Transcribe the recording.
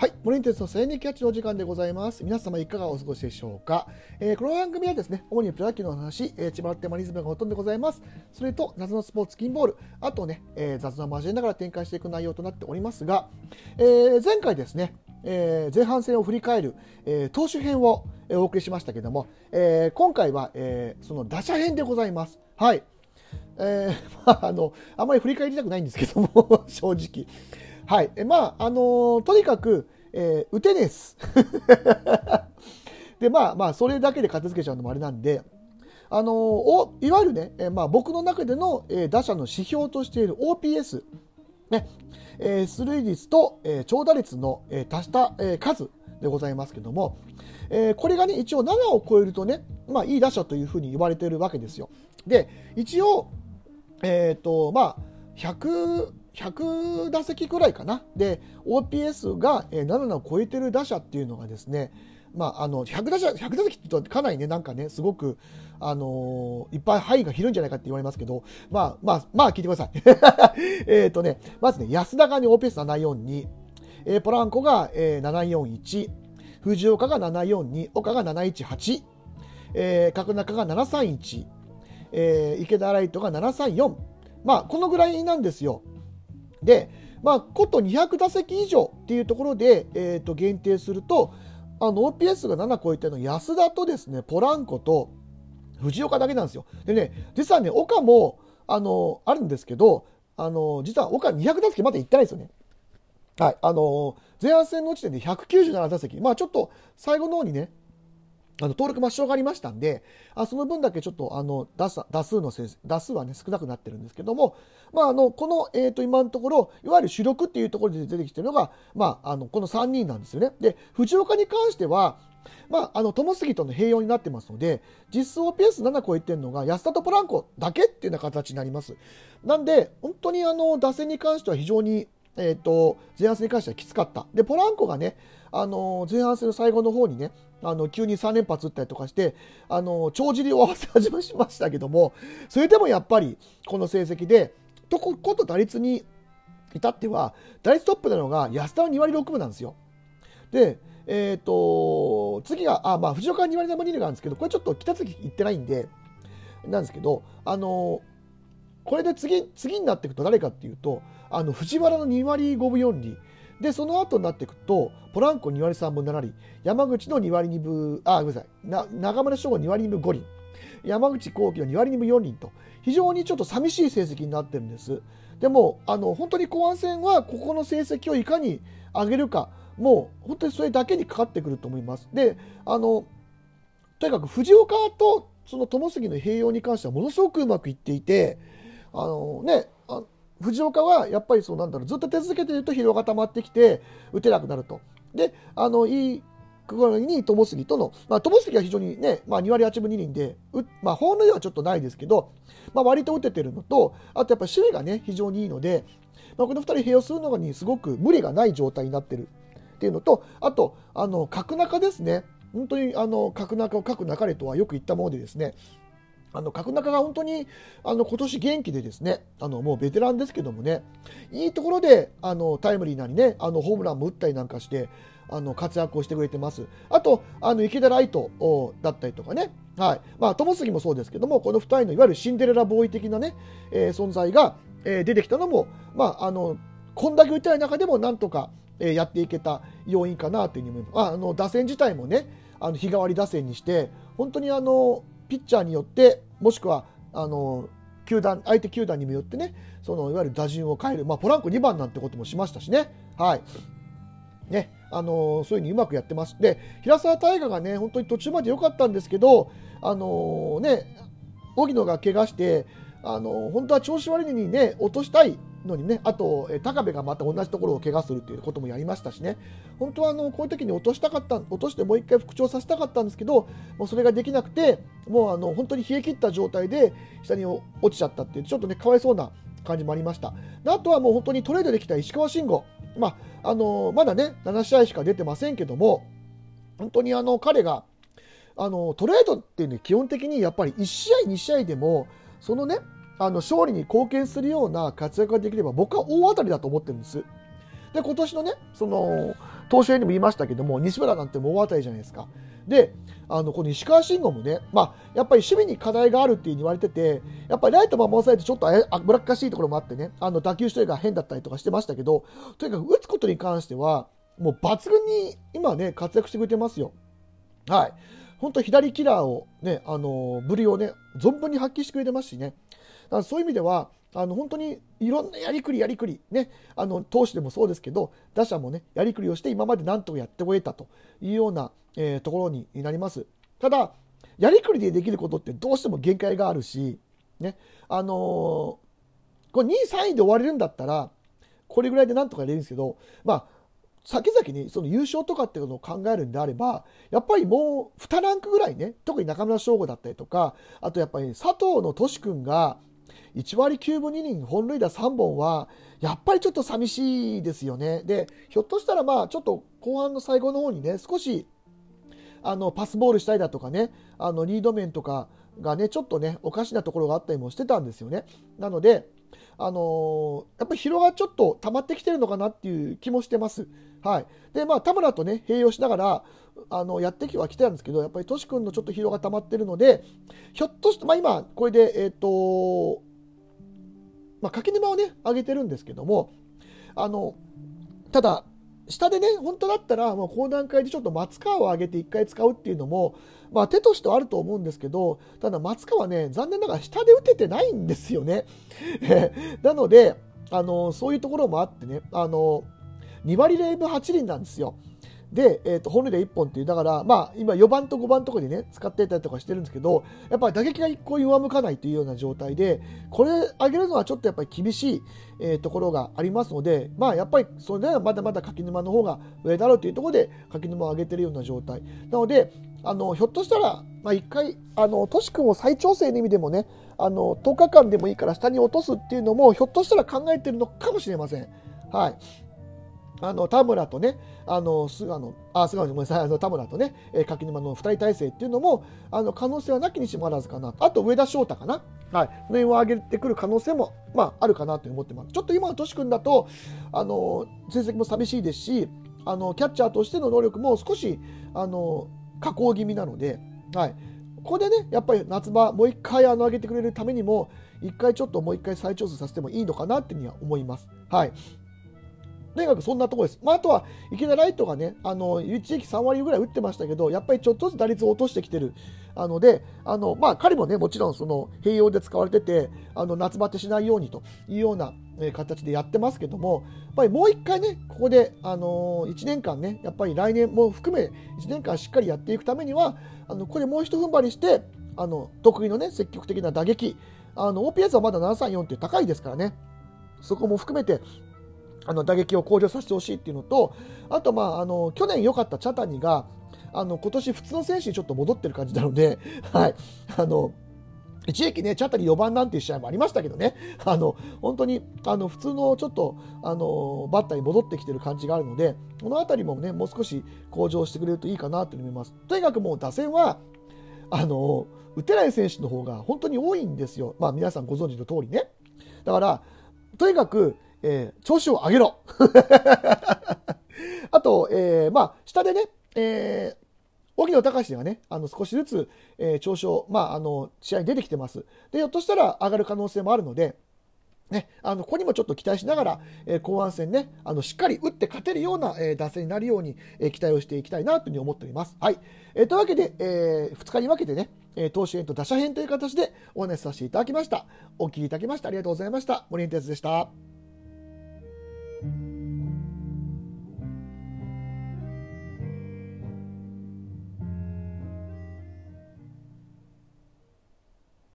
はい。モリンテスのセーニキャッチのお時間でございます。皆様いかがお過ごしでしょうか？えーこの番組はですね、主にプロ野球の話、えー、千葉ってマリズムがほとんどでございます。それと、謎のスポーツ、キンボール、あとね、えー雑談を交えながら展開していく内容となっておりますが、えー前回ですね、えー前半戦を振り返る、えー投手編を、お送りしましたけども、えー今回は、えーその打者編でございます。はい。えー まあ、あの、あまり振り返りたくないんですけども、正直。はい。えまあ、あのーとにかく、えー打てねえす。で、まあ、まあ、それだけで片付けちゃうのもあれなんで、あのーお、いわゆるね、えまあ、僕の中での、えー打者の指標としている OPS、ね、えー出塁率と、えー長打率の、えー足した、えー数でございますけども、えーこれがね、一応7を超えるとね、まあ、いい打者というふうに言われているわけですよ。で、一応、えっ、と、まあ、100、100打席くらいかな。で、OPS がえー7を超えてる打者っていうのがですね、まあ、あの、100打者、100打席って言うとかなりね、なんかね、すごく、あのーいっぱい範囲が広いんじゃないかって言われますけど、まあ、まあ、まあ、聞いてください。えっとね、まずね、安田がね、OPS742、えーポランコが、えー741、藤岡が742、岡が718、えー角中が731、えー池田ライトが734。まあ、このぐらいなんですよ。で、まあ、こと200打席以上っていうところで、えーと限定すると、あの、OPS が7超えての安田とですね、ポランコと藤岡だけなんですよ。でね、実はね、岡も、あの、あるんですけど、あの、実は岡200打席まで行ってないですよね。はい。あの、前半戦の時点で197打席。まあちょっと最後の方にね、あの登録抹消がありましたんで、あその分だけちょっとあの打数打数の成績打数はね少なくなってるんですけども、まああのこのえっ、と今のところいわゆる主力っていうところで出てきてるのがまああのこの3人なんですよね。で藤岡に関しては。まあ、あの友杉との併用になってますので実数 OPS7 超えてるのが安田とポランコだけっていうような形になります。なんで本当にあの打線に関しては非常にえー、と前半戦に関してはきつかった。で、ポランコがね、あの前半戦の最後の方にね、あの急に3連発打ったりとかして、あの帳尻を合わせ始めましたけども、それでもやっぱりこの成績で、とここと打率に至っては、打率トップなのが安田の2割6分なんですよ。で、えっ、と、次が、あ、まあ、藤岡は2割7分2厘があるんですけど、これちょっと北月行ってないんで、なんですけど、あのこれで次、次になっていくと誰かっていうと、あの、藤原の2割5分4厘。で、その後になっていくと、ポランコ2割3分7厘。山口の2割2分、あ、ごめんなさい。な中村翔吾2割2分5厘。山口幸輝の2割2分4厘と、非常にちょっと寂しい成績になってるんです。でも、あの、本当に後半戦は、ここの成績をいかに上げるか、もう、本当にそれだけにかかってくると思います。で、あの、とにかく藤岡とその友杉の併用に関してはものすごくうまくいっていて、あのね、あ藤岡はやっぱりそうなんだろうずっと手続けていると疲労が溜まってきて打てなくなると。で、あのいいくらいに友杉との、まあ、友杉は非常にね、まあ、2割8分2厘で、うまあ、本塁はちょっとないですけど、まあ、割と打ててるのと、あとやっぱり守備がね、非常にいいので、まあ、この2人併用するのにすごく無理がない状態になってるっていうのと、あと、あの、角中ですね。本当にあの角中を書くなかれとはよく言ったものでですね、あの角中が本当にあの今年元気でですね、あのもうベテランですけどもね、いいところであのタイムリーなりね、あのホームランも打ったりなんかして、あの活躍をしてくれてます。あと、あの池田ライトだったりとかね、はい。まあ、友杉もそうですけども、この2人のいわゆるシンデレラボーイ的なね、えー存在が、えー出てきたのも、まあ、あの、こんだけ打ってない中でもなんとか、えーやっていけた要因かなというふうに思います。あの打線自体もね、あの日替わり打線にして、本当にあのピッチャーによって、もしくはあの球団相手球団にもよってね、そのいわゆる打順を変える、まあ、ポランコ2番なんてこともしましたしね。はいねあのそういうふうにうまくやってます。で、平沢大河がね、本当に途中まで良かったんですけど、あのね、荻野が怪我して、あの本当は調子悪いのにね、落としたいのにね、あと、高部がまた同じところを怪我するということもやりましたしね、本当はあのこういう時に落としたかった、落としてもう一回復調させたかったんですけど、もうそれができなくて、もうあの本当に冷え切った状態で下に落ちちゃったっていう、ちょっとね、かわいそうな感じもありました。あとはもう本当にトレードできた石川慎吾、まああのまだね、7試合しか出てませんけども、本当にあの彼があのトレードっていうのは基本的にやっぱり1試合、2試合でもそのねあの勝利に貢献するような活躍ができれば僕は大当たりだと思ってるんです。で、今年のね、その、投手編にも言いましたけども、西村なんても大当たりじゃないですか。で、あの、この石川慎吾もね、まあ、やっぱり守備に課題があるっていうに言われてて、やっぱりライト守らされてちょっとあぶらっかしいところもあってね、あの、打球処理が変だったりとかしてましたけど、とにかく打つことに関しては、もう抜群に今ね、活躍してくれてますよ。はい。本当左キラーをね、あの、ぶりをね、存分に発揮してくれてますしね。だからそういう意味では、あの本当にいろんなやりくりやりくり、ね、あの投手でもそうですけど打者もねやりくりをして今まで何とかやってこえたというような、えー、ところになります。ただやりくりでできることってどうしても限界があるし、ねあのー、これ2位3位で終われるんだったらこれぐらいでなんとかやれるんですけどまあ先々にその優勝とかっていうのを考えるんであればやっぱりもう2ランクぐらいね特に中村翔吾だったりとかあとやっぱり佐藤の俊君が1割9分2厘、本塁打3本は、やっぱりちょっと寂しいですよね。で、ひょっとしたらまあ、ちょっと後半の最後の方にね、少し、あの、パスボールしたりだとかね、あの、リード面とかがね、ちょっとね、おかしなところがあったりもしてたんですよね。なので、あのー、やっぱり疲労がちょっと溜まってきてるのかなっていう気もしてます。はい。で、まあ、田村とね、併用しながら、あの、やってきは来てたんですけど、やっぱりトシ君のちょっと疲労が溜まってるので、ひょっとして、まあ今、これで、えっ、ー、と、まあ、柿沼をね、上げてるんですけども、あの、ただ、下でね、本当だったら、もうこの段階でちょっと松川を上げて1回使うっていうのも、まあ、手としてはあると思うんですけど、ただ松川ね、残念ながら下で打ててないんですよね。なので、あの、そういうところもあってね、あの、2割0分8厘なんですよ。で、えー、と本塁打1本っていう、だから、まあ、今4番と5番とかでね、使ってたりとかしてるんですけど、やっぱり打撃が1個弱むかないというような状態で、これ上げるのはちょっとやっぱり厳しい、えー、ところがありますので、まあ、やっぱりそれではまだまだ柿沼の方が上だろうというところで、柿沼を上げてるような状態。なので、あのひょっとしたら、まあ、1回、あのトシ君を再調整の意味でもね、あの10日間でもいいから下に落とすっていうのも、ひょっとしたら考えてるのかもしれません。はい。あの田村とね、あの菅野、あ菅野ごめんなさい、あの田村とね、えー、柿沼の2人体制っていうのも、あの可能性はなきにしもあらずかな、あと上田翔太かな、はい、の辺を上げてくる可能性も、まあ、あるかなと思ってます。ちょっと今のトシ君だと、あの成績も寂しいですし、あのキャッチャーとしての能力も少しあの下降気味なので、はい、ここでね、やっぱり夏場、もう一回あの上げてくれるためにも、一回ちょっともう一回再調整させてもいいのかなっていうには思います。はい。とにかくそんなところです。まあ、あとは池田ライトがね、あの一時期3割ぐらい打ってましたけど、やっぱりちょっとずつ打率を落としてきてる。あので、あのまあ、彼もね、もちろんその併用で使われてて、あの夏バテしないようにというような、形でやってますけども、やっぱりもう1回ね、ここで、あの1年間ね、やっぱり来年も含め、1年間しっかりやっていくためには、あのここでもう一踏ん張りして、あの得意のね、積極的な打撃、あの OPS はまだ734って高いですからね、そこも含めてあの打撃を向上させてほしいっていうのと、あと、まあ、あの去年良かったチャタニが、あの今年普通の選手にちょっと戻ってる感じなので、はい、あの一時期ね、チャタリ4番なんていう試合もありましたけどね、あの本当にあの普通のちょっとあのバッターに戻ってきてる感じがあるので、この辺りもね、もう少し向上してくれるといいかなと思います。とにかくもう打線は、あの打てない選手の方が本当に多いんですよ。まあ皆さんご存知の通りね。だから、とにかくえー、調子を上げろ あと、えー、まあ、下でね、えー、荻野隆がね、あの少しずつ、えー、調子を、まあ、あの試合に出てきてます。で、ひょっとしたら上がる可能性もあるので、ね、あのここにもちょっと期待しながら、えー、後半戦ね、あのしっかり打って勝てるような、えー、打線になるように、えー、期待をしていきたいなというふうに思っております。はい。えー、というわけで、えー、2日に分けてね、え、投手編と打者編という形でお話しさせていただきました。お聞きいただきましてありがとうございました。森エンテスでした。